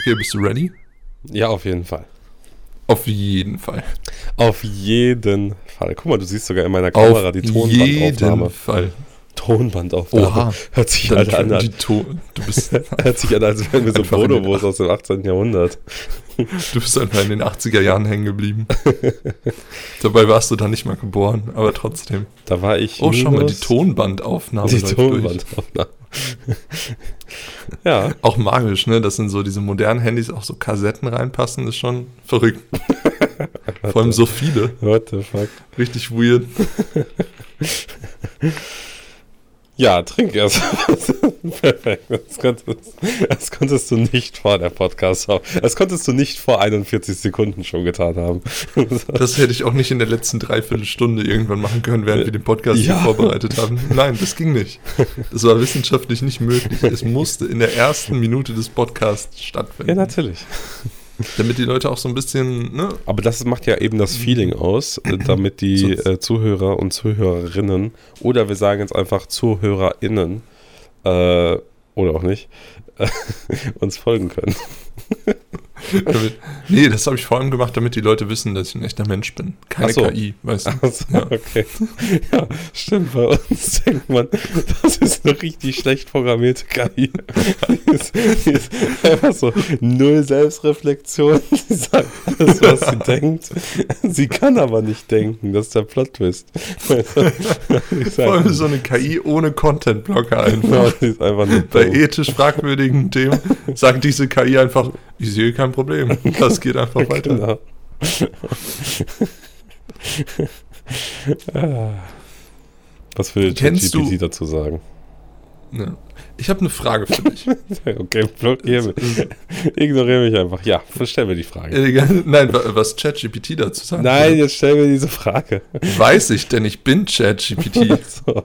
Okay, bist du ready? Ja, auf jeden Fall. Auf jeden Fall. Auf jeden Fall. Guck mal, du siehst sogar in meiner Kamera Auf die Tonbandaufnahme. jeden Fall. Tonbandaufnahme. Oha. Hört sich halt an, Ton. Du bist, hört sich an, als wären wir so Bonobos aus dem 18. Jahrhundert. Du bist einfach in den 80er Jahren hängen geblieben. Dabei warst du da nicht mal geboren, aber trotzdem. Da war ich. Oh, schau mal, die Tonbandaufnahme. Die. Tonbandaufnahme. ja. Auch magisch, ne? Dass in so diese modernen Handys auch so Kassetten reinpassen, ist schon verrückt. Vor allem so viele. What the fuck? Richtig weird. Ja, trink erst. Perfekt. Das konntest, das konntest du nicht vor der Podcast haben. Das konntest du nicht vor 41 Sekunden schon getan haben. Das hätte ich auch nicht in der letzten Dreiviertelstunde irgendwann machen können, während wir den Podcast Ja. hier vorbereitet haben. Nein, das ging nicht. Das war wissenschaftlich nicht möglich. Es musste in der ersten Minute des Podcasts Ja, stattfinden. natürlich. Damit die Leute auch so ein bisschen, ne? Aber das macht ja eben das Feeling aus, äh, damit die äh, Zuhörer und Zuhörerinnen oder wir sagen jetzt einfach ZuhörerInnen äh, oder auch nicht, äh, uns folgen können. Nee, das habe ich vor allem gemacht, damit die Leute wissen, dass ich ein echter Mensch bin. Keine so. KI, weißt du. Also, Ja. okay. Ja, stimmt. Bei uns denkt man, das ist eine richtig schlecht programmierte KI. Die ist, die ist einfach so null Selbstreflexion. Sie sagt alles, was sie denkt. Sie kann aber nicht denken. Das ist der Plot-Twist. Vor allem so eine KI ohne Content-Blocker einfach. genau, ist einfach Bei ethisch fragwürdigen Themen sagt diese KI einfach, ich sehe kein Problem. Das geht einfach weiter. Genau. Ah. Was will Kennst du- GPT dazu sagen? Ja. Ich habe eine Frage für dich. Okay, blockier mich. Ignoriere mich einfach. Ja, stell mir die Frage. Äh, Nein, wa- was ChatGPT dazu sagt. Nein, jetzt stell mir diese Frage. Weiß ich, denn ich bin ChatGPT. So,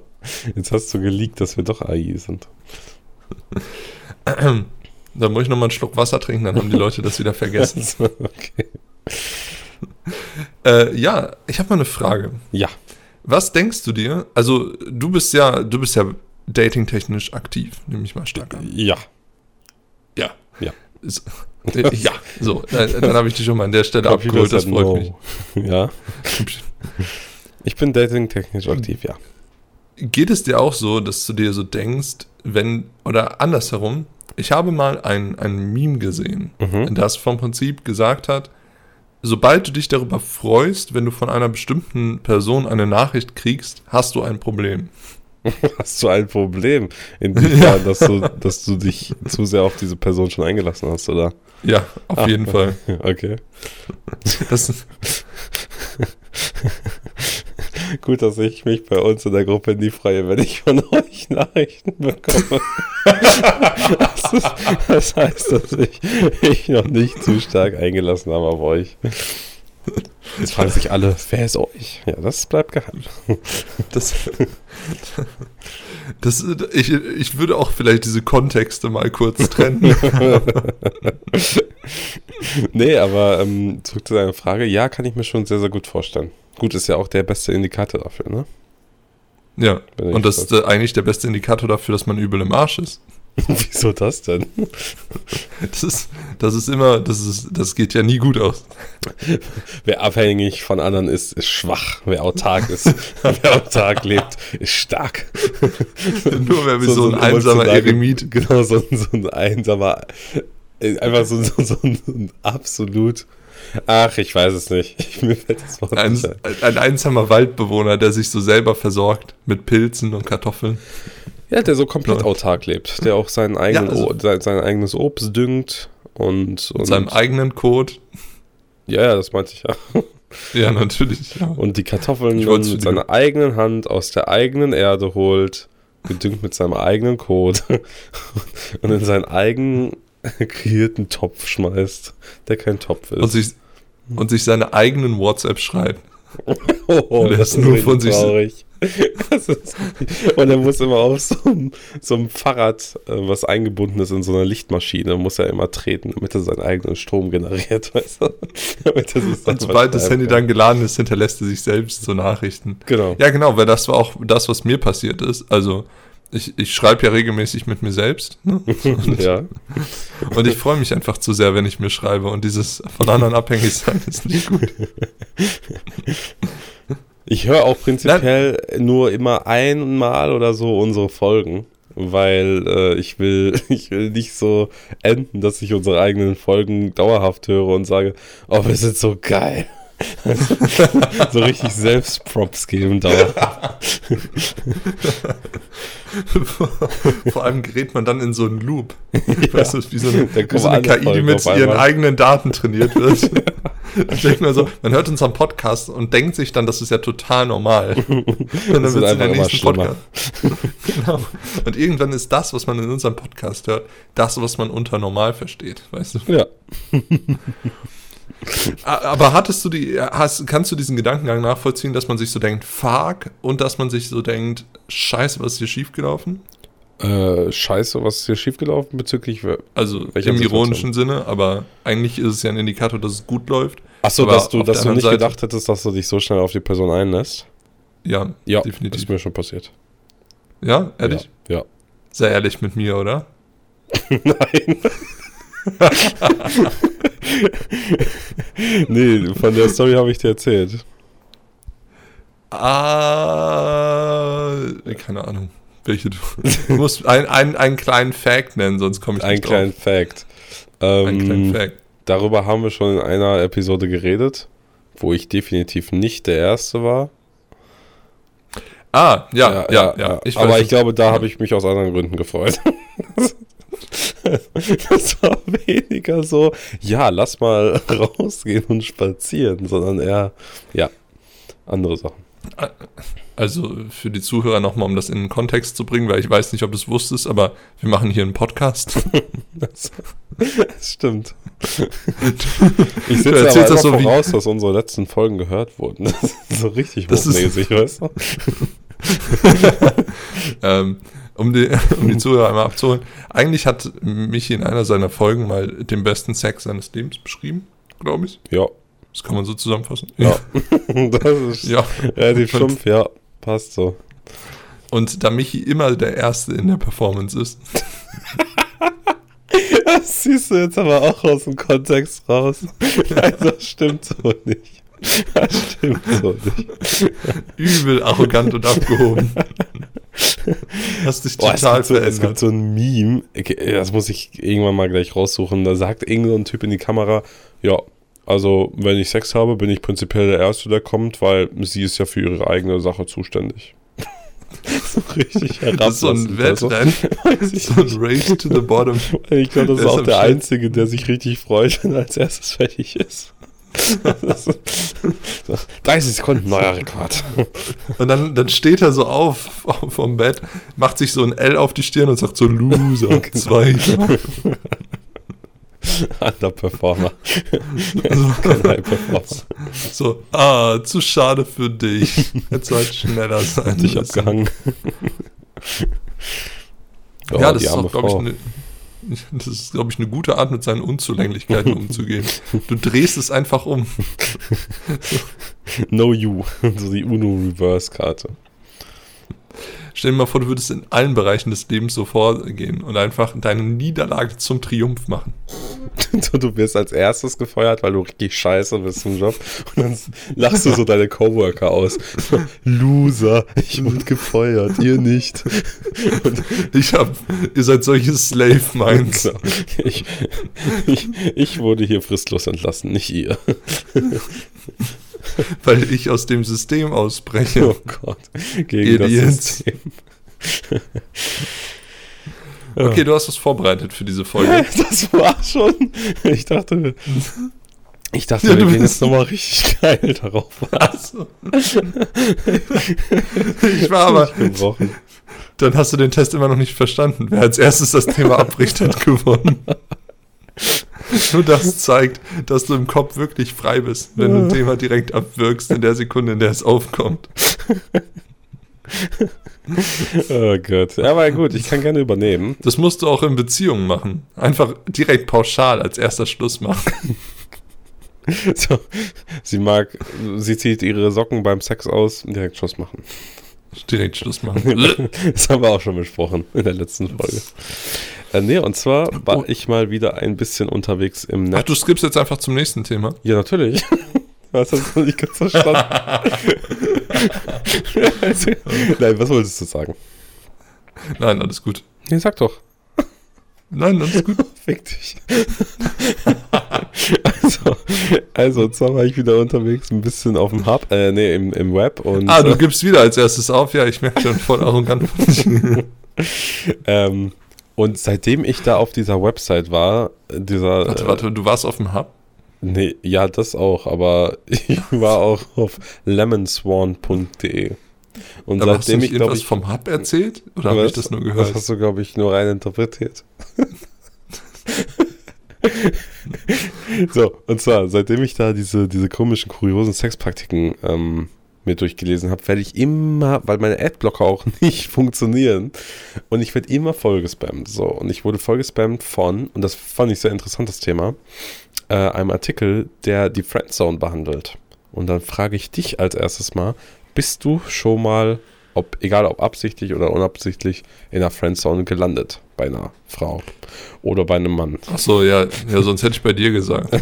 jetzt hast du geleakt, dass wir doch AI sind. Da muss ich nochmal einen Schluck Wasser trinken, dann haben die Leute das wieder vergessen. So, okay. Äh, ja, ich habe mal eine Frage. Ja, Was denkst du dir? Also, du bist ja, du bist ja datingtechnisch aktiv, nehme ich mal stark an. ja, Ja. Ja. Ist, äh, ja, so, äh, dann habe ich dich schon mal an der Stelle abgeholt, das freut no. mich. Ja, ich bin dating-technisch aktiv, ja. Geht es dir auch so, dass du dir so denkst, wenn, oder andersherum, ich habe mal ein, ein Meme gesehen, Mhm. das vom Prinzip gesagt hat, sobald du dich darüber freust, wenn du von einer bestimmten Person eine Nachricht kriegst, hast du ein Problem. Hast du ein Problem? Inwiefern, dass, du, dass du dich zu sehr auf diese Person schon eingelassen hast, oder? Ja, auf Ah. jeden Fall. Okay. Das Gut, dass ich mich bei uns in der Gruppe nie freue, wenn ich von euch Nachrichten bekomme. das, ist, das heißt, dass ich mich noch nicht zu stark eingelassen habe auf euch. Jetzt fragen sich alle, wer ist euch? Ja, das bleibt geheim. das, das, ich, ich würde auch vielleicht diese Kontexte mal kurz trennen. nee, aber ähm, zurück zu deiner Frage. Ja, kann ich mir schon sehr, sehr gut vorstellen. Gut, ist ja auch der beste Indikator dafür, ne? Ja, und das ist äh, eigentlich der beste Indikator dafür, dass man übel im Arsch ist. Wieso das denn? Das ist, das ist immer, das ist, das geht ja nie gut aus. Wer abhängig von anderen ist, ist schwach. Wer autark ist, wer autark lebt, ist stark. Nur wer wie so, ein einsamer Eremit. Genau, so, ein- so ein einsamer, äh, einfach so, so, so, so ein absolut, ach, ich weiß es nicht. Ich, mir fällt das Wort Ein, nicht ein. ein einsamer Waldbewohner, der sich so selber versorgt mit Pilzen und Kartoffeln. Ja, der so komplett Ja. autark lebt, der auch seinen eigenen, also- O- sein, sein eigenes Obst düngt und, Mit und seinem eigenen Code. ja, ja, das meinte ich ja. Ja, natürlich. Ja. Und die Kartoffeln dann mit seiner eigenen Hand aus der eigenen Erde holt, gedüngt mit seinem eigenen Kot und in seinen eigenen kreierten Topf schmeißt, der kein Topf ist. Und sich, und sich seine eigenen WhatsApp schreibt. oh, das ist nur von sich- traurig. Das ist, und er muss immer auf so einem, so einem Fahrrad, äh, was eingebunden ist in so einer Lichtmaschine, muss er immer treten, damit er seinen eigenen Strom generiert, weißt du? Und sobald das schreiben Handy kann. dann geladen ist, hinterlässt er sich selbst so Nachrichten. Genau. Ja, genau, weil das war auch das, was mir passiert ist. Also, ich, ich schreibe ja regelmäßig mit mir selbst. Ne? ja. Und ich freue mich einfach zu sehr, wenn ich mir schreibe. Und dieses von anderen abhängig sein ist nicht gut. Ich höre auch prinzipiell nur immer einmal oder so unsere Folgen, weil äh, ich will, ich will nicht so enden, dass ich unsere eigenen Folgen dauerhaft höre und sage, oh, wir sind so geil. so richtig Selbstprops geben dauerhaft. Vor allem gerät man dann in so einen Loop. Ja. Weißt du, wie so eine, wie so eine KI, die mit ihren eigenen Daten trainiert wird. Dann denkt man so, man hört unseren Podcast und denkt sich dann, das ist ja total normal. Und dann wird es in immer nächsten. Podcast. genau. Und irgendwann ist das, was man in unserem Podcast hört, das, was man unter normal versteht. Weißt du? Ja. Aber hattest du die, hast, kannst du diesen Gedankengang nachvollziehen, dass man sich so denkt, fuck, und dass man sich so denkt, scheiße, was ist hier schiefgelaufen? Äh, scheiße, was ist hier schiefgelaufen bezüglich. Also im ironischen Sinne, aber eigentlich ist es ja ein Indikator, dass es gut läuft. Achso, dass du, dass du nicht Seite- gedacht hättest, dass du dich so schnell auf die Person einlässt. Ja, Ja, definitiv. ist mir schon passiert. Ja, ehrlich? Ja. Sehr ehrlich mit mir, oder? Nein. nee, von der Story habe ich dir erzählt. Ah, keine Ahnung. Welche du. Du musst ein, ein, einen kleinen Fact nennen, sonst komme ich Ein nicht kleinen Fact. drauf. Einen kleinen Ähm, Fact. darüber haben wir schon in einer Episode geredet, wo ich definitiv nicht der Erste war. Ah, ja, ja, ja. Ich weiß, Aber ich glaube, da ja. habe ich mich aus anderen Gründen gefreut. das war weniger so, ja, lass mal rausgehen und spazieren, sondern eher, ja, andere Sachen. Also für die Zuhörer nochmal, um das in den Kontext zu bringen, weil ich weiß nicht, ob du es wusstest, aber wir machen hier einen Podcast. Das, das stimmt. Ich Du setze aber das so voraus, dass unsere letzten Folgen gehört wurden. Das ist so richtig Das ist- weißt du? ähm, um, die, um die Zuhörer einmal abzuholen. Eigentlich hat Michi in einer seiner Folgen mal den besten Sex seines Lebens beschrieben, glaube ich. Ja, Das kann man so zusammenfassen. ja. Das ist ja. relativ Und- stumpf, ja, passt so. Und da Michi immer der Erste in der Performance ist, Das siehst du jetzt aber auch aus dem Kontext raus. Nein, das stimmt so nicht. Das stimmt so nicht. übel arrogant und abgehoben. Hast dich Boah, es, total gibt so, es gibt so ein Meme, das muss ich irgendwann mal gleich raussuchen. Da sagt irgend so ein Typ in die Kamera, ja, also wenn ich Sex habe, bin ich prinzipiell der Erste, der kommt, weil sie ist ja für ihre eigene Sache zuständig. so richtig Das ist so ein herablassend. Wettrennen, so ein. Race to the bottom. Ich glaube, das ist auch der. Einzige, der sich richtig freut, wenn er als erstes fertig ist. Das ist- so, 30 Sekunden, neuer Rekord. Und dann, dann steht er so auf, vom Bett, macht sich so ein L auf die Stirn und sagt so Loser, zwei. Underperformer. High-Performer. so, ah, zu schade für dich. Jetzt halt schneller sein. Dich müssen. abgehangen. Oh, ja, das ist auch, glaube ich, eine. Das ist, glaube ich, eine gute Art, mit seinen Unzulänglichkeiten umzugehen. Du drehst es einfach um. No You. So die Uno-Reverse-Karte. Stell dir mal vor, du würdest in allen Bereichen des Lebens so vorgehen und einfach deine Niederlage zum Triumph machen. So, du wirst als erstes gefeuert, weil du richtig scheiße bist im Job. Und dann lachst du so deine Coworker aus. Loser, ich wurde gefeuert, ihr nicht. Und Ich hab, ihr seid solche Slave Minds. Genau. Ich, ich, ich wurde hier fristlos entlassen, nicht ihr. weil ich aus dem System ausbreche. Oh Gott. Gegen das Idiots. System. Okay, du hast was vorbereitet für diese Folge. Das war schon. Ich dachte, ich dachte, Ja, wir du gehen bist- jetzt nochmal richtig geil darauf. Achso. ich war aber, gebrochen. dann hast du den Test immer noch nicht verstanden. Wer als erstes das Thema abbricht, hat gewonnen. Nur das zeigt, dass du im Kopf wirklich frei bist, wenn du ein Thema direkt abwirkst in der Sekunde, in der es aufkommt. Oh Gott. Ja, aber gut, ich kann gerne übernehmen. Das musst du auch in Beziehungen machen. Einfach direkt pauschal als erster Schluss machen. So, sie mag, sie zieht ihre Socken beim Sex aus, direkt Schluss machen. direkt Schluss machen. das haben wir auch schon besprochen in der letzten Folge. Äh, nee, und zwar war Oh. ich mal wieder ein bisschen unterwegs im Netz. Ach, du skippst jetzt einfach zum nächsten Thema. Ja, natürlich. Was hast du nicht ganz verstanden? Also, Nein, was wolltest du sagen? Nein, alles gut. Nee, sag doch. Nein, alles gut. Fick dich. also, also, und zwar war ich wieder unterwegs, ein bisschen auf dem Hub, äh, nee, im, im Web und Ah, du äh, gibst wieder als erstes auf. Ja, ich merke schon voll arrogant ähm, und seitdem ich da auf dieser Website war, dieser Warte, äh, warte, du warst auf dem Hub? Nee, ja, das auch, aber ich war auch auf lemonswan.de. Und Aber hast du seitdem ich, glaube ich, vom Hub erzählt? Oder habe ich das nur Das gehört? hast du, glaube ich, nur rein interpretiert. so, und zwar, seitdem ich da diese, diese komischen, kuriosen Sexpraktiken ähm, mir durchgelesen habe, werde ich immer, weil meine Adblocker auch nicht funktionieren, und ich werde immer vollgespammt. So, und ich wurde vollgespammt von, und das fand ich sehr interessant, das Thema, äh, einem Artikel, der die Friendzone behandelt. Und dann frage ich dich als erstes mal, bist du schon mal, ob, egal ob absichtlich oder unabsichtlich, in einer Friendzone gelandet bei einer Frau oder bei einem Mann? Ach so, ja, ja, sonst hätte ich bei dir gesagt.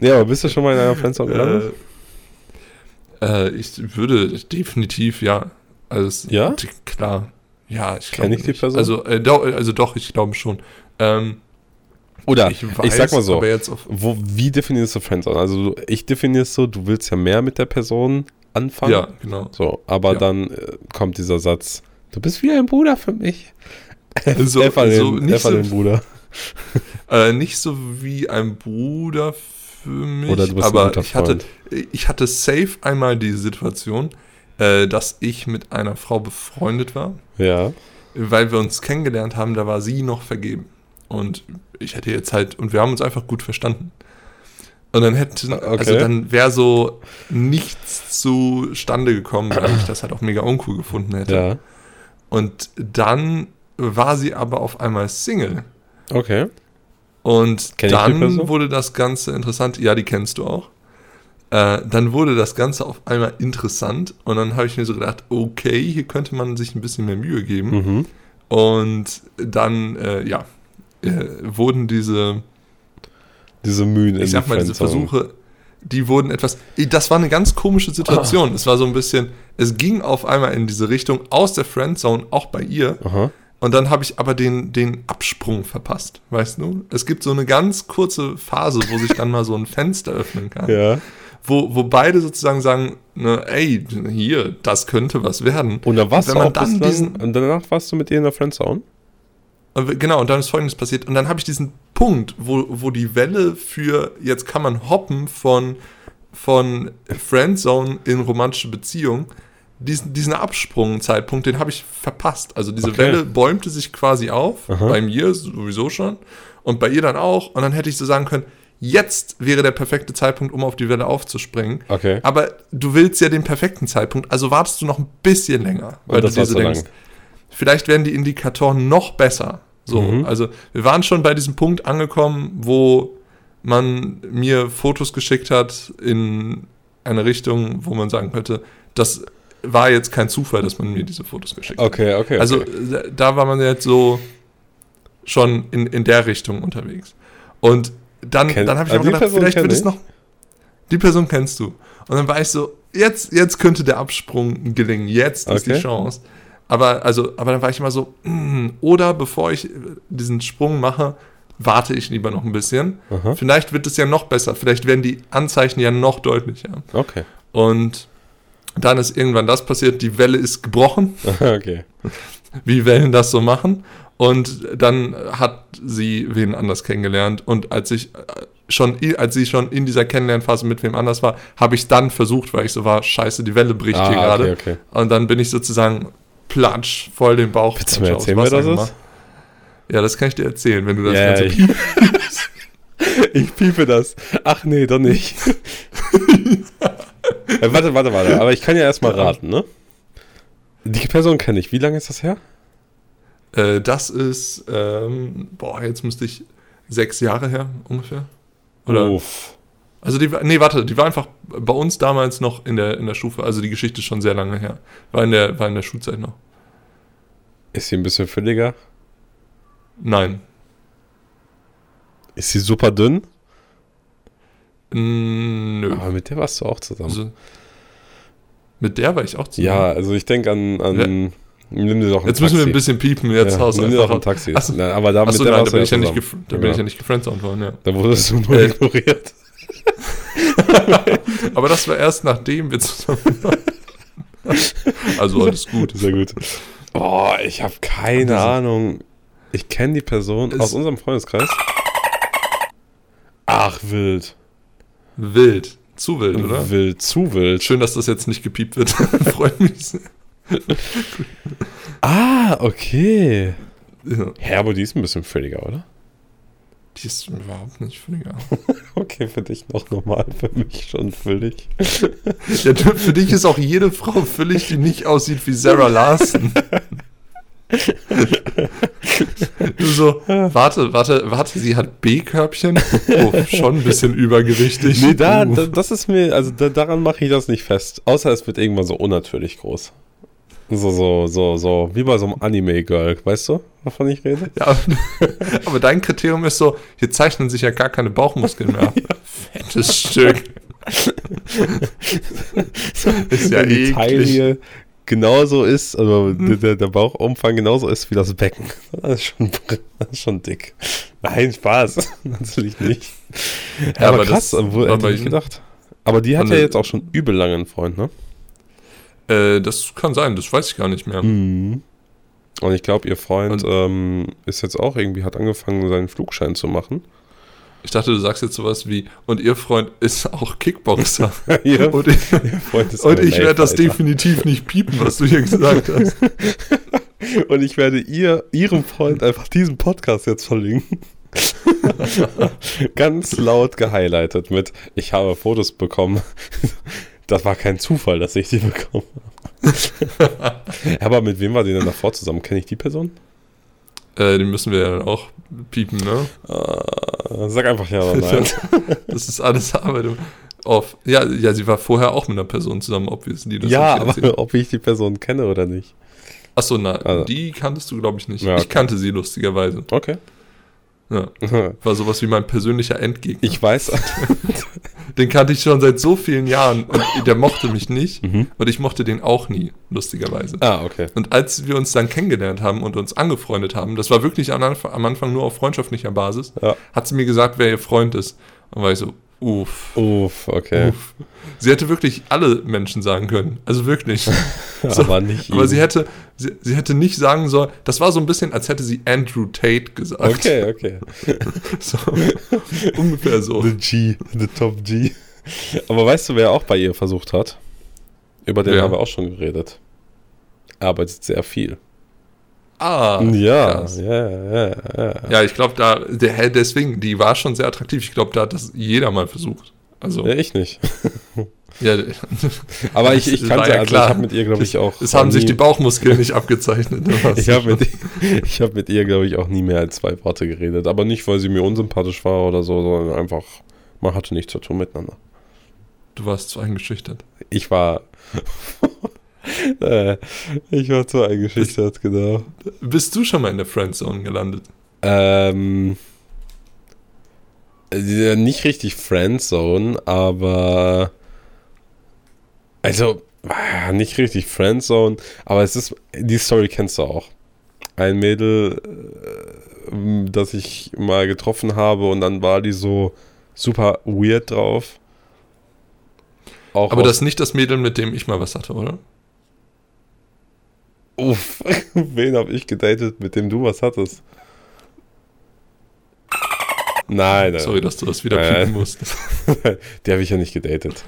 nee, aber bist du schon mal in einer Friendzone gelandet? äh, äh, ich würde definitiv, ja. Also, Ja? Klar. Ja, ich glaube ich die. Person? Also, äh, doch, also doch, ich glaube schon. Ähm, oder ich, ich, sag mal so, wo, wie definierst du Friendzone? Also ich definiere es so, du willst ja mehr mit der Person anfangen. ja, genau. So, aber Ja. dann äh, kommt dieser Satz, du bist wie ein Bruder für mich. So- an den, so nicht so- Bruder. Äh, nicht so wie ein Bruder für mich, Oder du bist ein aber guter ich hatte, ich hatte safe einmal die Situation, äh, dass ich mit einer Frau befreundet war, Ja. weil wir uns kennengelernt haben, da war sie noch vergeben. Und ich hätte jetzt halt, und wir haben uns einfach gut verstanden. Und dann hätte, also Okay. dann wäre so nichts zustande gekommen, weil ich das halt auch mega uncool gefunden hätte. Ja. Und dann war sie aber auf einmal Single. Okay. Und Kenn dann wurde das Ganze interessant. Ja, die kennst du auch. Äh, dann wurde das Ganze auf einmal interessant. Und dann habe ich mir so gedacht, okay, hier könnte man sich ein bisschen mehr Mühe geben. Mhm. Und dann, äh, ja, äh, wurden diese, Diese Mühen ich sag mal, diese. Versuche, die wurden etwas, das war eine ganz komische Situation. Ah. Es war so ein bisschen, es ging auf einmal in diese Richtung aus der Friendzone, auch bei ihr. Aha. Und dann habe ich aber den, den Absprung verpasst, weißt du? Es gibt so eine ganz kurze Phase, wo sich dann mal so ein Fenster öffnen kann, Ja. wo, wo beide sozusagen sagen, ne, ey, hier, das könnte was werden. Und dann warst Wenn du man auch dann diesen- und danach warst du mit ihr in der Friendzone? Und Genau, und dann ist Folgendes passiert. Und dann habe ich diesen Punkt, wo, wo die Welle für, jetzt kann man hoppen von, von Friendzone in romantische Beziehung, diesen, diesen Absprungzeitpunkt, den habe ich verpasst. Also diese Okay. Welle bäumte sich quasi auf, Aha. bei mir sowieso schon und bei ihr dann auch. Und dann hätte ich so sagen können, jetzt wäre der perfekte Zeitpunkt, um auf die Welle aufzuspringen. Okay. Aber du willst ja den perfekten Zeitpunkt, also wartest du noch ein bisschen länger, weil das du dir so denkst, lang. vielleicht werden die Indikatoren noch besser. So, Mhm. also wir waren schon bei diesem Punkt angekommen, wo man mir Fotos geschickt hat in eine Richtung, wo man sagen könnte, das war jetzt kein Zufall, dass man mir diese Fotos geschickt hat. Okay, okay. Also okay. da war man jetzt so schon in, in der Richtung unterwegs. Und dann, Kenn- dann habe ich Ah, auch gedacht, Person vielleicht wird es noch. Die Person kennst du. Und dann war ich so, jetzt, jetzt könnte der Absprung gelingen. Jetzt ist die Okay. Chance. Aber, also, aber dann war ich immer so, mm, oder bevor ich diesen Sprung mache, warte ich lieber noch ein bisschen. Aha. Vielleicht wird es ja noch besser. Vielleicht werden die Anzeichen ja noch deutlicher. Okay. Und dann ist irgendwann das passiert, die Welle ist gebrochen okay. wie Wellen das so machen. Und dann hat sie wen anders kennengelernt. Und als ich äh, schon, als sie schon in dieser Kennenlernphase mit wem anders war, habe ich dann versucht, weil ich so war, scheiße, die Welle bricht hier Ah, gerade. okay, okay. Und dann bin ich sozusagen platsch, voll den Bauch. Willst du mir erzählen, wer das gemacht. ist? Ja, das kann ich dir erzählen, wenn du das Ja, Ganze ich, ich piepe das. Ach nee, doch nicht. äh, warte, warte, warte. Aber ich kann ja erstmal raten, ne? Die Person kenne ich. Wie lange ist das her? Äh, das ist, ähm, boah, jetzt müsste ich sechs Jahre her ungefähr. Oder Uff. Also die, nee, warte, die war einfach bei uns damals noch in der, in der Stufe. Also die Geschichte ist schon sehr lange her. War in der, war in der Schulzeit noch. Ist sie ein bisschen fülliger? Nein. Ist sie super dünn? Nö. Aber mit der warst du auch zusammen. Also, mit der war ich auch zusammen. ja, also ich denke an, an nimm dir doch ein Jetzt Taxi. müssen wir ein bisschen piepen. Jetzt ja, haust du nimm dir doch ein Taxi. Achso, Na, aber da, Achso nein, da bin, ich ja nicht da bin ich ja nicht gefriendzoned worden, ja. Da wurdest du nur Äh. ignoriert. Aber das war erst nachdem wir zusammen waren. Also alles gut. Sehr gut. Boah, ich habe keine Diese- Ahnung. Ich kenne die Person aus unserem Freundeskreis. Ach, wild. Wild. Zu wild, oder? Wild, zu wild. Schön, dass das jetzt nicht gepiept wird. Freut mich sehr. Ah, okay. Ja, aber die ist ein bisschen fülliger, oder? die ist überhaupt nicht völlig Okay, für dich noch normal, für mich schon füllig. ja, Für dich ist auch jede Frau völlig, die nicht aussieht wie Sarah Larson. Du so, warte, warte, warte, sie hat B-Körbchen? Oh, schon ein bisschen übergewichtig. Nee, da, da, das ist mir, also da, daran mache ich das nicht fest. Außer es wird irgendwann so unnatürlich groß. So, so, so, so, wie bei so einem Anime-Girl, weißt du, wovon ich rede? Ja, aber dein Kriterium ist so, hier zeichnen sich ja gar keine Bauchmuskeln mehr. Fettes Stück. ist ja eklig. Taille genauso ist, also der- der, der Bauchumfang genauso ist wie das Becken. Das ist schon, das ist schon dick. Nein, Spaß. Natürlich nicht. Ja, aber, aber krass, war hätte ich gedacht. Aber die hat ja jetzt auch schon übel lange einen Freund, ne? Äh, das kann sein, das weiß ich gar nicht mehr. Mhm. Und ich glaube, ihr Freund Und- ähm, ist jetzt auch irgendwie, hat angefangen, seinen Flugschein zu machen. Ich dachte, du sagst jetzt sowas wie, und ihr Freund ist auch Kickboxer. ihr, und ich, und ich werde das definitiv nicht piepen, was du hier gesagt hast. Und ich werde ihr, ihrem Freund einfach diesen Podcast jetzt verlinken. Ganz laut gehighlightet mit, ich habe Fotos bekommen. Das war kein Zufall, dass ich die bekommen habe. Aber mit wem war die denn davor zusammen? Kenne ich die Person? Äh, den müssen wir ja dann auch piepen, ne? Äh, sag einfach ja oder nein. Das ist alles Arbeit. Off. Ja, ja, sie war vorher auch mit einer Person zusammen, obviously. Das ja, hab ich erzählt. aber ob ich die Person kenne oder nicht. Achso, na, Also. die kanntest du, glaube ich, nicht. Ja, Ich okay. kannte sie lustigerweise. Okay. Ja. War sowas wie mein persönlicher Endgegner. Ich weiß. Den kannte ich schon seit so vielen Jahren und der mochte mich nicht. Mhm. Und ich mochte den auch nie, lustigerweise. Ah, okay. Und als wir uns dann kennengelernt haben und uns angefreundet haben, das war wirklich am Anfang, am Anfang nur auf freundschaftlicher Basis, Ja. hat sie mir gesagt, wer ihr Freund ist. Und war ich so, uff, Uff, okay. uff. Sie hätte wirklich alle Menschen sagen können. Also wirklich. Aber nicht Aber ihn. sie hätte, sie, sie hätte nicht sagen sollen, das war so ein bisschen, als hätte sie Andrew Tate gesagt. Okay, okay. So, ungefähr so. The G, the Top G. Aber weißt du, wer auch bei ihr versucht hat? Über den Wer? haben wir auch schon geredet. Er arbeitet sehr viel. Ah, ja, krass. ja, ja, ja. Ja, ich glaube, da, der, deswegen, die war schon sehr attraktiv. Ich glaube, da hat das jeder mal versucht. Also, Ja, ich nicht. ja, Aber ich, ich kannte, ja also klar. ich habe mit ihr, glaube ich, auch. es haben nie, sich die Bauchmuskeln nicht abgezeichnet. ne, Ich habe mit, ich hab mit ihr, glaube ich, auch nie mehr als zwei Worte geredet. Aber nicht, weil sie mir unsympathisch war oder so, sondern einfach, man hatte nichts zu tun miteinander. Du warst zu eingeschüchtert. Ich war. äh, ich war zu eingeschüchtert, genau. Bist du schon mal in der Friendzone gelandet? Ähm. äh, Nicht richtig Friendzone, aber. Also, ah, nicht richtig Friendzone, aber es ist. Die Story kennst du auch. Ein Mädel, äh, das ich mal getroffen habe und dann war die so super weird drauf. Auch Aber das ist nicht das Mädel, mit dem ich mal was hatte, oder? Uff, wen habe ich gedatet, mit dem du was hattest? Nein, nein. Sorry, dass du das wieder piepen musst. Die habe ich ja nicht gedatet.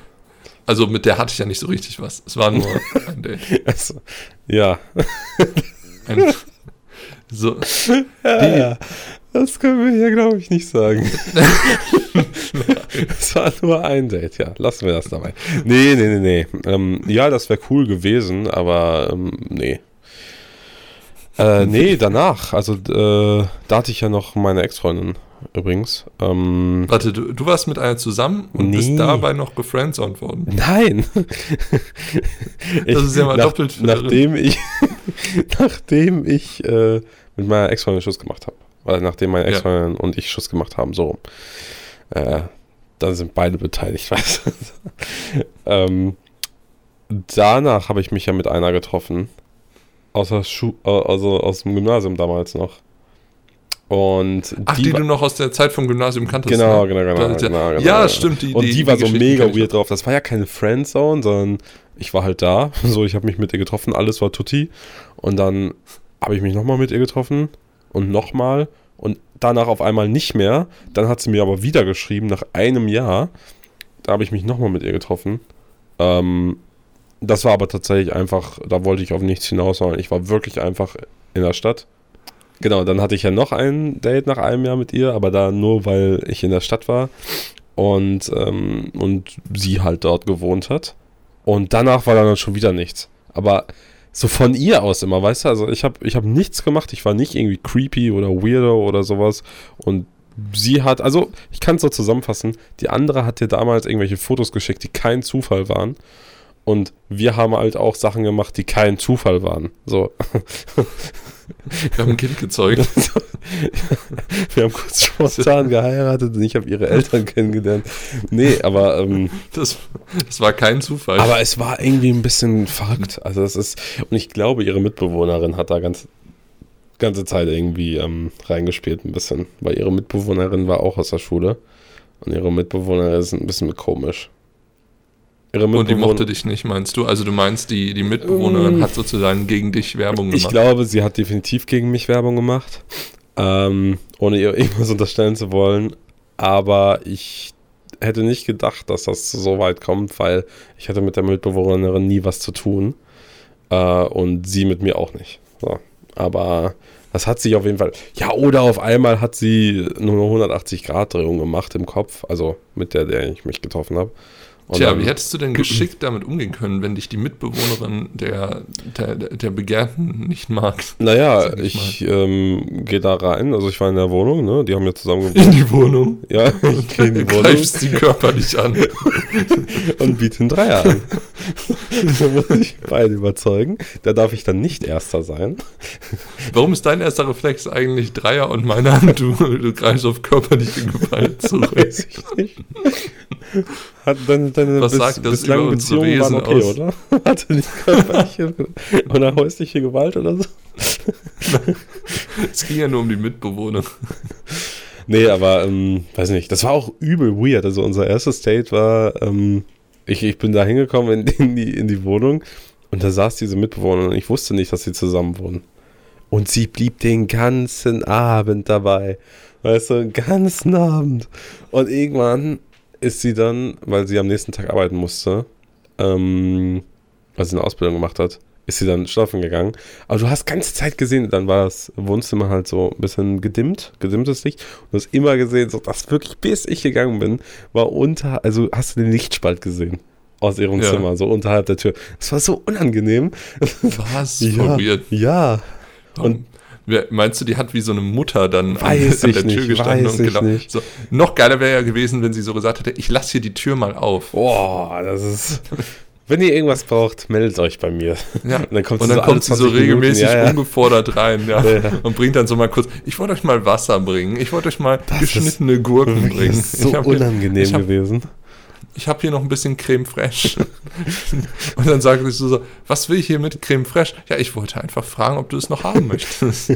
Also mit der hatte ich ja nicht so richtig was. Es war nur ein Date. Also, ja. Ein, so, ja. Das können wir hier, glaube ich, nicht sagen. Es war nur ein Date, ja. Lassen wir das dabei. Nee, nee, nee, nee. Ähm, ja, das wäre cool gewesen, aber ähm, nee. Äh, nee, danach. Also, äh, da hatte ich ja noch meine Ex-Freundin. übrigens. Ähm, Warte, du, du warst mit einer zusammen und Nee. bist dabei noch gefriendzoned worden. nein! Das ist ja mal doppelt verwirrend. Nachdem ich, nachdem ich äh, mit meiner Ex-Freundin Schluss gemacht habe. Oder nachdem meine Ja. Ex-Freundin und ich Schluss gemacht haben, so. Äh, dann sind beide beteiligt, weißt du. ähm, danach habe ich mich ja mit einer getroffen. Aus, der Schu äh, also aus dem Gymnasium damals noch. Und Ach, die, war- du noch aus der Zeit vom Gymnasium kanntest. Genau, ne? genau, genau, Das- genau, genau, ja, genau. stimmt. Die, und die, war so mega weird drauf. Das war ja keine Friendzone, sondern ich war halt da. So, ich habe mich mit ihr getroffen, alles war tutti. Und dann habe ich mich nochmal mit ihr getroffen und nochmal und danach auf einmal nicht mehr. Dann hat sie mir aber wieder geschrieben, nach einem Jahr. Da habe ich mich nochmal mit ihr getroffen. Ähm, das war aber tatsächlich einfach, da wollte ich auf nichts hinaus, sondern ich war wirklich einfach in der Stadt. Genau, dann hatte ich ja noch ein Date nach einem Jahr mit ihr, aber da nur, weil ich in der Stadt war und, ähm, und sie halt dort gewohnt hat. Und danach war dann schon wieder nichts. Aber so von ihr aus immer, weißt du, also ich habe ich hab nichts gemacht, ich war nicht irgendwie creepy oder weirdo oder sowas. Und sie hat, also ich kann es so zusammenfassen, die andere hat dir damals irgendwelche Fotos geschickt, die kein Zufall waren. Und wir haben halt auch Sachen gemacht, die kein Zufall waren. So. Wir haben ein Kind gezeugt. Wir haben kurz spontan geheiratet und ich habe ihre Eltern kennengelernt. Nee, aber, ähm, Das, das war kein Zufall. aber es war irgendwie ein bisschen verrückt. Also es ist, und ich glaube, ihre Mitbewohnerin hat da ganz ganze Zeit irgendwie ähm, reingespielt ein bisschen, weil ihre Mitbewohnerin war auch aus der Schule und ihre Mitbewohnerin ist ein bisschen komisch. Ihre und die mochte dich nicht, meinst du? Also du meinst, die, die Mitbewohnerin Mm. hat sozusagen gegen dich Werbung gemacht. Ich glaube, sie hat definitiv gegen mich Werbung gemacht, ähm, ohne ihr irgendwas unterstellen zu wollen. Aber ich hätte nicht gedacht, dass das so weit kommt, weil ich hatte mit der Mitbewohnerin nie was zu tun äh, und sie mit mir auch nicht. So. Aber das hat sich auf jeden Fall. Ja, oder auf einmal hat sie nur eine 180-Grad-Drehung gemacht im Kopf, also mit der, der ich mich getroffen habe. Und Tja, dann- wie hättest du denn geschickt damit umgehen können, wenn dich die Mitbewohnerin der, der, der Begehrten nicht mag? Naja, ich ähm, gehe da rein, also ich war in der Wohnung, ne? Die haben ja zusammen gewohnt. In die Wohnung. Ja, ich gehe in die Wohnung Greifst sie körperlich an. und biete einen Dreier an. da muss ich beide überzeugen. Da darf ich dann nicht Erster sein. Warum ist dein erster Reflex eigentlich Dreier und meiner du, du greifst auf körperliche Gewalt zurück? Weiß ich nicht. Hat deine, deine Was sagt das bislang über unsere waren Wesen okay, aus? oder? Hatte nicht körperliche oder häusliche Gewalt oder so? Es ging ja nur um die Mitbewohner. Nee, aber, ähm, weiß nicht, das war auch übel weird. Also unser erstes Date war, ähm, ich, ich bin da hingekommen in, in, die, in die Wohnung und da saß diese Mitbewohnerin und ich wusste nicht, dass sie zusammen wohnen. Und sie blieb den ganzen Abend dabei. Weißt du, den ganzen Abend. Und irgendwann ist sie dann, weil sie am nächsten Tag arbeiten musste, ähm, weil sie eine Ausbildung gemacht hat, ist sie dann schlafen gegangen. Aber du hast ganze Zeit gesehen, dann war das Wohnzimmer halt so ein bisschen gedimmt, gedimmtes Licht. Und du hast immer gesehen, so dass wirklich bis ich gegangen bin, war unter, also hast du den Lichtspalt gesehen aus ihrem Ja. Zimmer, so unterhalb der Tür. Das war so unangenehm. Was? Ja, Voll weird. ja. Und meinst du, die hat wie so eine Mutter dann Weiß an, ich der Tür nicht, gestanden und nicht. So, noch geiler wäre ja gewesen, wenn sie so gesagt hätte, ich lasse hier die Tür mal auf. Boah, das ist. Wenn ihr irgendwas braucht, meldet euch bei mir. Ja. Und dann kommt Und sie dann so kommt sie so 20 Minuten, regelmäßig ja, ja. ungefordert rein, ja. Und bringt dann so mal kurz, ich wollte euch mal Wasser bringen, ich wollte euch mal Das geschnittene Gurken bringen. Das ist so ich habe hier, unangenehm ich hab- gewesen. ich hab hier noch ein bisschen Creme fraiche. Und dann sagt sie so, so, was will ich hier mit Creme fraiche? Ja, ich wollte einfach fragen, ob du es noch haben möchtest.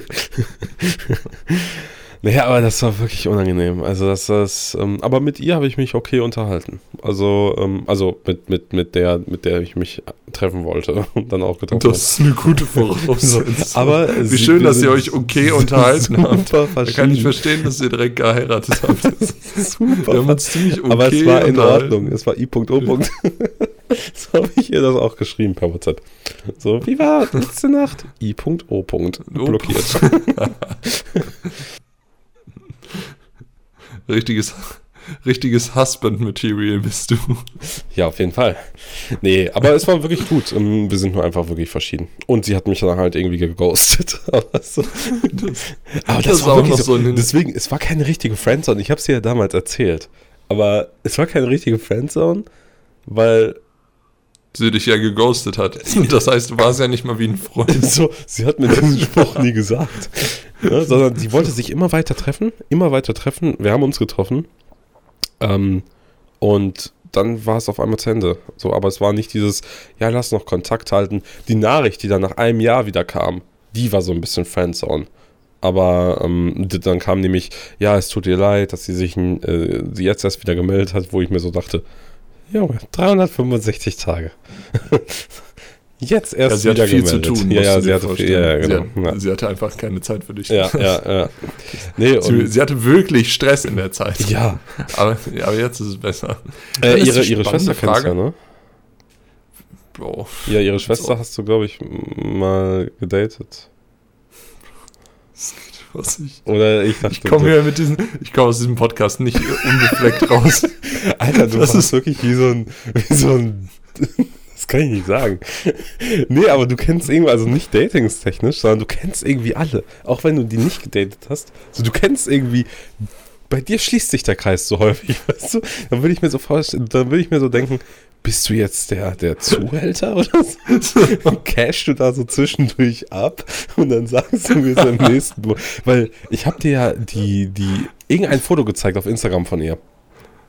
Naja, aber das war wirklich unangenehm. Also das, das ähm, aber mit ihr habe ich mich okay unterhalten. Also, ähm, also mit, mit, mit der, mit der ich mich treffen wollte und dann auch getroffen habe. Das ist eine gute Voraussetzung. Aber Wie schön, dass ihr euch okay unterhalten habt. Da kann ich verstehen, dass ihr direkt geheiratet habt. Super Wir haben uns ziemlich okay Aber es war in. Ordnung. Es war I.O. so habe ich ihr das auch geschrieben per WhatsApp. So, wie war letzte Nacht? I.O. Blockiert. Richtiges, richtiges Husband-Material bist du. Ja, auf jeden Fall. Nee, aber es war wirklich gut. Ähm, Wir sind nur einfach wirklich verschieden. Und sie hat mich dann halt irgendwie geghostet. Aber, so. aber das, das war auch wirklich noch so. ein- Deswegen, es war keine richtige Friendzone. Ich habe sie ja damals erzählt. Aber es war keine richtige Friendzone, weil Sie dich ja geghostet hat. Das heißt, du warst ja nicht mal wie ein Freund. so, sie hat mir diesen Spruch nie gesagt. Ne, sondern sie wollte sich immer weiter treffen, immer weiter treffen. Wir haben uns getroffen. Ähm, und dann war es auf einmal zu Ende. So, aber es war nicht dieses, ja, lass noch Kontakt halten. Die Nachricht, die dann nach einem Jahr wieder kam, die war so ein bisschen Friendzone. Aber ähm, dann kam nämlich, ja, es tut ihr leid, dass sie sich äh, sie jetzt erst wieder gemeldet hat, wo ich mir so dachte, Junge, 365 Tage. jetzt erst Ja, sie wieder hatte viel zu gemeldet. tun. Ja, ja, sie hatte viel, ja, ja, genau. sie, Ja. hat, sie hatte einfach keine Zeit für dich. Ja, ja, ja. Nee, Sie, und, sie hatte wirklich Stress in der Zeit. ja. Aber, ja, aber jetzt ist es besser. Äh, ist ihre ihre Schwester kennst du ja, ne? Bro. Ja, ihre Schwester So. hast du, glaube ich, mal gedatet. Was ich Oder ich dachte, ich komme hier mit diesem, ich komme aus diesem Podcast nicht unbefleckt raus. Alter, du Das ist- wirklich wie so ein, wie so ein, das kann ich nicht sagen. Nee, aber du kennst irgendwie, also nicht datingstechnisch, sondern du kennst irgendwie alle. Auch wenn du die nicht gedatet hast. So, du kennst irgendwie, bei dir schließt sich der Kreis so häufig, weißt du? Dann würde ich mir so vorstellen, dann würde ich mir so denken, bist du jetzt der, der Zuhälter oder so? Und cashst du da so zwischendurch ab und dann sagst du mir so im nächsten Mo- Weil ich habe dir ja die, die, irgendein Foto gezeigt auf Instagram von ihr.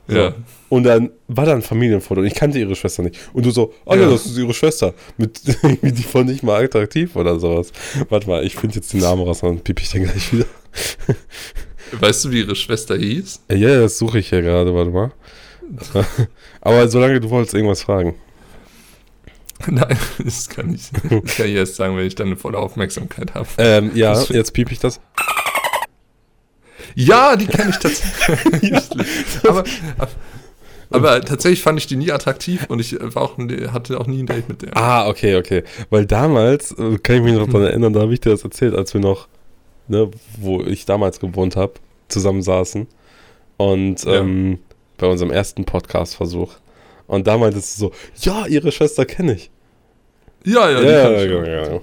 So. Ja. Und dann war da ein Familienfoto und ich kannte ihre Schwester nicht. Und du so, oh ja, Ja. das ist ihre Schwester. Mit die fand ich mal attraktiv oder sowas. Warte mal, ich finde jetzt den Namen raus, dann piep ich den gleich wieder. Weißt du, wie ihre Schwester hieß? Ja, ja, das suche ich hier gerade, warte mal. Aber solange du wolltest irgendwas fragen. Nein, das kann ich, das kann ich erst sagen, wenn ich dann eine volle Aufmerksamkeit habe. Ähm, ja, jetzt piep ich das. Ja, die kenne ich tatsächlich. aber, aber tatsächlich fand ich die nie attraktiv und ich war auch, hatte auch nie ein Date mit der. Ah, okay, okay. Weil damals, äh, kann ich mich noch daran erinnern, da habe ich dir das erzählt, als wir noch, ne, wo ich damals gewohnt habe, zusammen saßen. Und Ja. ähm, bei unserem ersten Podcast-Versuch. Und da meintest du so, ja, ihre Schwester kenne ich. Ja, ja, Ja, ja, ja, ja.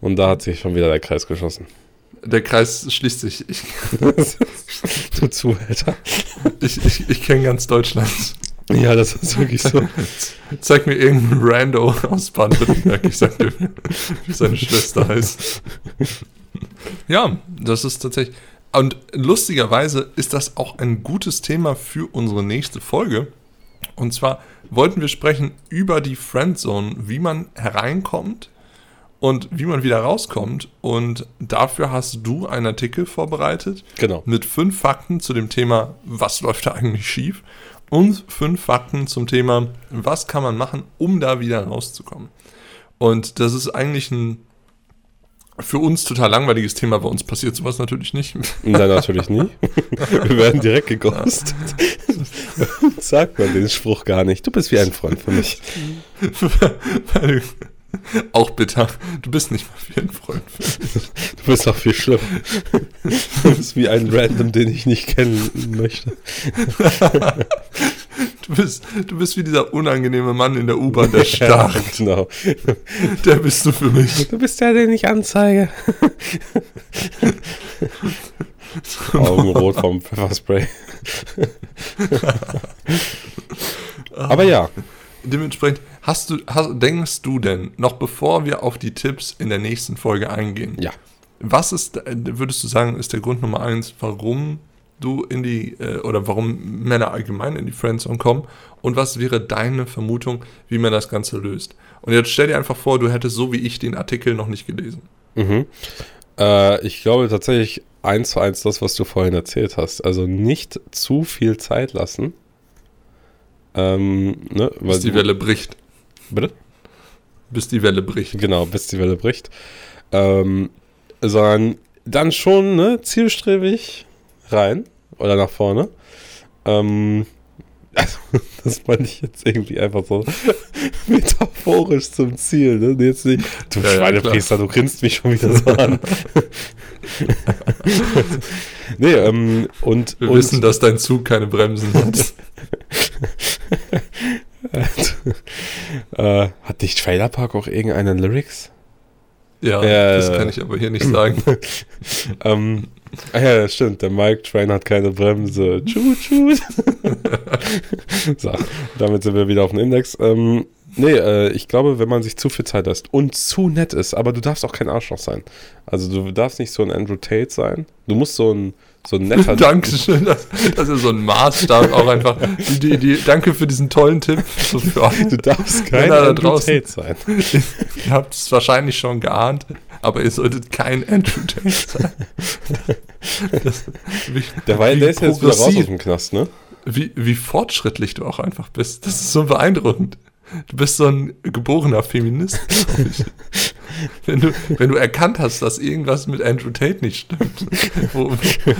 Und da hat sich schon wieder der Kreis geschlossen. Der Kreis schließt sich. Ich, du Zuhälter. ich, ich, ich kenne ganz Deutschland. Ja, das ist wirklich so. Zeig mir irgendeinen Rando aus Baden-Württemberg. Ich sag dir, wie seine Schwester heißt. Ja, das ist tatsächlich. Und lustigerweise ist das auch ein gutes Thema für unsere nächste Folge. Und zwar wollten wir sprechen über die Friendzone, wie man hereinkommt und wie man wieder rauskommt. Und dafür hast du einen Artikel vorbereitet Genau. mit fünf Fakten zu dem Thema, was läuft da eigentlich schief? Und fünf Fakten zum Thema, was kann man machen, um da wieder rauszukommen? Und das ist eigentlich ein für uns total langweiliges Thema. Bei uns passiert sowas natürlich nicht. Nein, natürlich nie. Wir werden direkt geghostet. Sagt man den Spruch gar nicht. Du bist wie ein Freund für mich. Auch bitter. Du bist nicht mal wie ein Freund. Du bist auch viel schlimmer. Du bist wie ein Random, den ich nicht kennen möchte. Du bist, du bist wie dieser unangenehme Mann in der U-Bahn, der starrt. Genau. Der bist du für mich. Du bist der, den ich anzeige. Augenrot vom Pfefferspray. Aber ja, Dementsprechend, hast du, hast, denkst du denn, noch bevor wir auf die Tipps in der nächsten Folge eingehen, ja. was ist, würdest du sagen, ist der Grund Nummer eins, warum du in die, äh, oder warum Männer allgemein in die Friendzone kommen? Und was wäre deine Vermutung, wie man das Ganze löst? Und jetzt stell dir einfach vor, du hättest so wie ich den Artikel noch nicht gelesen. Mhm. Äh, ich glaube tatsächlich eins zu eins das, was du vorhin erzählt hast. Also nicht zu viel Zeit lassen. Ähm, ne, weil Bis die Welle bricht. Bitte? Bis die Welle bricht. Genau, bis die Welle bricht. Ähm, sondern dann schon ne, zielstrebig rein oder nach vorne. Ähm, Also, das fand ich jetzt irgendwie einfach so metaphorisch zum Ziel. Ne? Jetzt nicht, du Ja, ja, Schweinepriester, du grinst mich schon wieder so an. nee, ähm, und. Wir und, wissen, dass dein Zug keine Bremsen hat. äh, hat nicht Trailer Park auch irgendeine Lyrics? Ja, Ja, das ja. kann ich aber hier nicht sagen. ähm, ah ja, stimmt, der Mike Train hat keine Bremse. Tschut, tschut. so, damit sind wir wieder auf dem Index. Ähm, nee, äh, ich glaube, wenn man sich zu viel Zeit lässt und zu nett ist, aber du darfst auch kein Arschloch sein. Also du darfst nicht so ein Andrew Tate sein. Du musst so ein, so ein netter... Dankeschön, das, das ist so ein Maßstab auch einfach. Die, die, die, danke für diesen tollen Tipp. So. Du darfst kein Männer da Andrew draußen. Tate sein. Ihr habt es wahrscheinlich schon geahnt, aber ihr solltet kein Andrew Tate sein. Das, wie, Der, war, der ist jetzt wieder raus aus dem Knast, ne? wie, wie fortschrittlich du auch einfach bist. Das ist so beeindruckend. Du bist so ein geborener Feminist. Wenn du, wenn du erkannt hast, dass irgendwas mit Andrew Tate nicht stimmt, wo,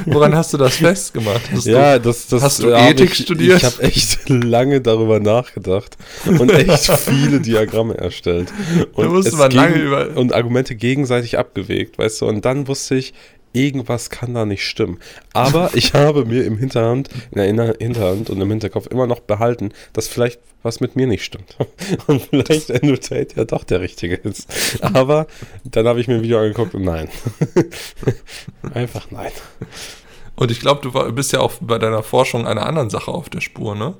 woran hast du das festgemacht? Hast Ja, das, das hast du hab Ethik ich, studiert? Ich habe echt lange darüber nachgedacht und echt viele Diagramme erstellt. Und Da musste man lange über- und Argumente gegenseitig abgewegt, weißt du, und dann wusste ich, irgendwas kann da nicht stimmen. Aber ich habe mir im Hinterhand, in der Hinterhand und im Hinterkopf immer noch behalten, dass vielleicht was mit mir nicht stimmt. Und vielleicht Andrew Tate ja doch der Richtige ist. Aber dann habe ich mir ein Video angeguckt und nein. Einfach nein. Und ich glaube, du war, bist ja auch bei deiner Forschung einer anderen Sache auf der Spur, ne?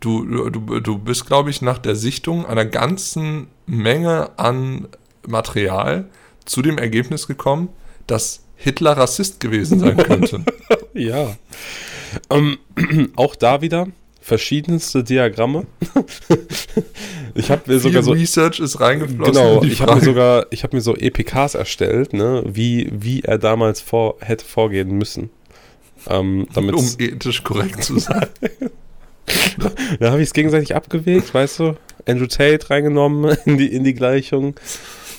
Du, du, du bist, glaube ich, nach der Sichtung einer ganzen Menge an Material zu dem Ergebnis gekommen, dass Hitler Rassist gewesen sein könnte. Ja. Ähm, auch da wieder verschiedenste Diagramme. ich habe mir Viel sogar so Research ist reingeflossen. genau, ich habe mir sogar ich habe mir so EPKs erstellt, ne, wie wie er damals vor hätte vorgehen müssen. Ähm, damit um ethisch korrekt zu sein. da habe ich es gegenseitig abgewegt, weißt du? Andrew Tate reingenommen in die in die Gleichung.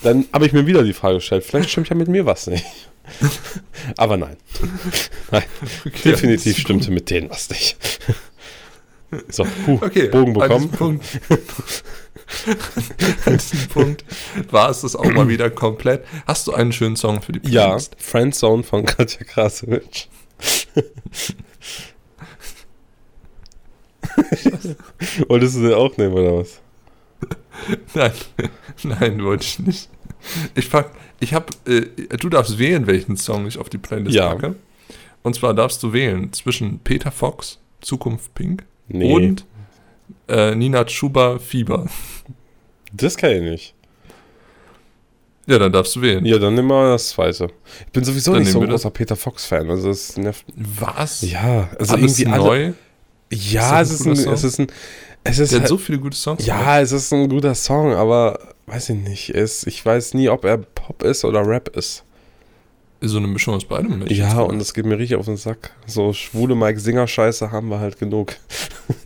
Dann habe ich mir wieder die Frage gestellt, vielleicht stimmt ja mit mir was nicht. Aber nein. Nein, Okay, definitiv stimmte mit denen was nicht. So, puh, Okay, Bogen bekommen. Punkt, an diesem Punkt war es das auch mal wieder komplett. Hast du einen schönen Song für die Ja, Playlist? Friendzone von Katja Krasowitsch. Wolltest du den auch nehmen, oder was? Nein, nein, wollte ich nicht. Ich fang, ich hab, äh, du darfst wählen, welchen Song ich auf die Playlist Ja. packe. Und zwar darfst du wählen zwischen Peter Fox, Zukunft Pink Nee. und äh, Nina Chuba, Fieber. Das kann ich nicht. Ja, dann darfst du wählen. Ja, dann nehmen wir das zweite. Ich bin sowieso Dann nicht so ein großer Peter Fox-Fan. Also nervt. Was? Ja, also Alles irgendwie alle. neu? Ja, Ist es das ein ist, ein, guter es ist ein. Es ist Der hat halt, so viele gute Songs. gemacht. ja, es ist ein guter Song, aber weiß ich nicht. Es, ich weiß nie, ob er Pop ist oder Rap ist. So eine Mischung aus beidem. ich Ja, und das geht mir richtig auf den Sack. So schwule Mike Singer Scheiße haben wir halt genug.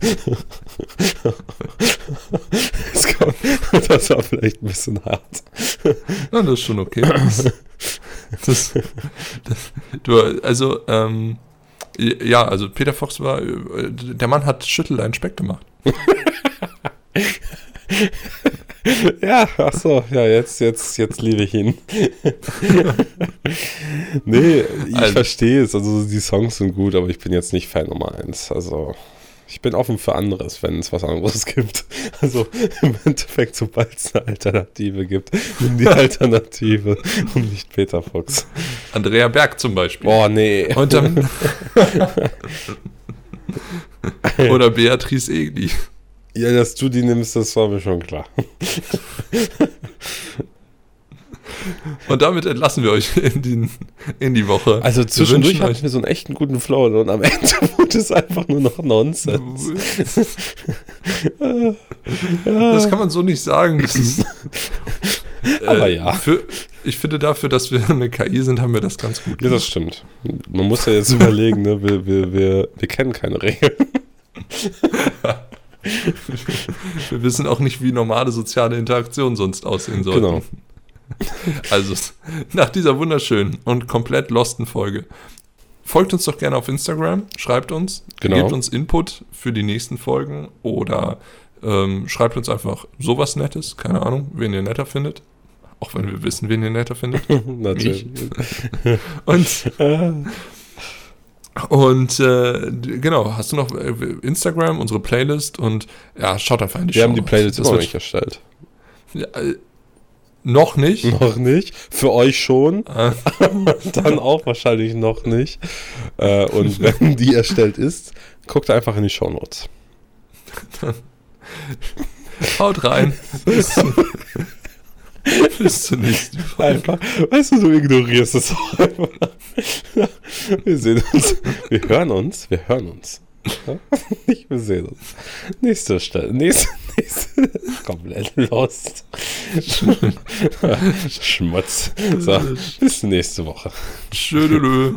das, kommt, das war vielleicht ein bisschen hart. Ja, das ist schon okay. Das, das, du, also, ähm, ja, also Peter Fox war, äh, der Mann hat Schüttel ein Speck gemacht. Ja, ach so, ja, jetzt, jetzt, jetzt liebe ich ihn. nee, ich Also- verstehe es. Also die Songs sind gut, aber ich bin jetzt nicht Fan Nummer eins. Also ich bin offen für anderes, wenn es was anderes gibt. Also im Endeffekt, sobald es eine Alternative gibt, nimm die Alternative und nicht Peter Fox. Andrea Berg zum Beispiel. Boah, nee. Und dann, oder Beatrice Egli. Ja, dass du die nimmst, das war mir schon klar. Und damit entlassen wir euch in, den, in die Woche. Also zwischendurch hatten wir so einen echten guten Flow und am Ende wurde es einfach nur noch Nonsens. Das kann man so nicht sagen. Ist, Aber ja. Für, ich finde dafür, dass wir eine KI sind, haben wir das ganz gut. Ja, das stimmt. Man muss ja jetzt überlegen, ne? wir, wir, wir, wir kennen keine Regeln. Wir wissen auch nicht, wie normale soziale Interaktion sonst aussehen soll. Genau. Also, nach dieser wunderschönen und komplett losten Folge folgt uns doch gerne auf Instagram, schreibt uns, Genau. gebt uns Input für die nächsten Folgen oder ähm, schreibt uns einfach sowas Nettes, keine Ahnung, wen ihr netter findet. Auch wenn wir wissen, wen ihr netter findet. Natürlich. Und, und äh, genau, hast du noch äh, Instagram, unsere Playlist und ja, schaut einfach in die Wir haben die. Playlist immer noch nicht erstellt. Ja, äh, noch nicht. Noch nicht. Für euch schon. Äh, Dann auch wahrscheinlich noch nicht. Äh, und wenn die erstellt ist, guckt einfach in die Shownotes. haut rein. Bis, zur nächsten Folge. Einfach, weißt du, du ignorierst es auch einfach. Wir sehen uns, wir hören uns, wir hören uns. Nicht wir sehen uns. Nächste Stelle, nächste, nächste, komplett lost. Schmutz. So, bis nächste Woche. Tschödelö.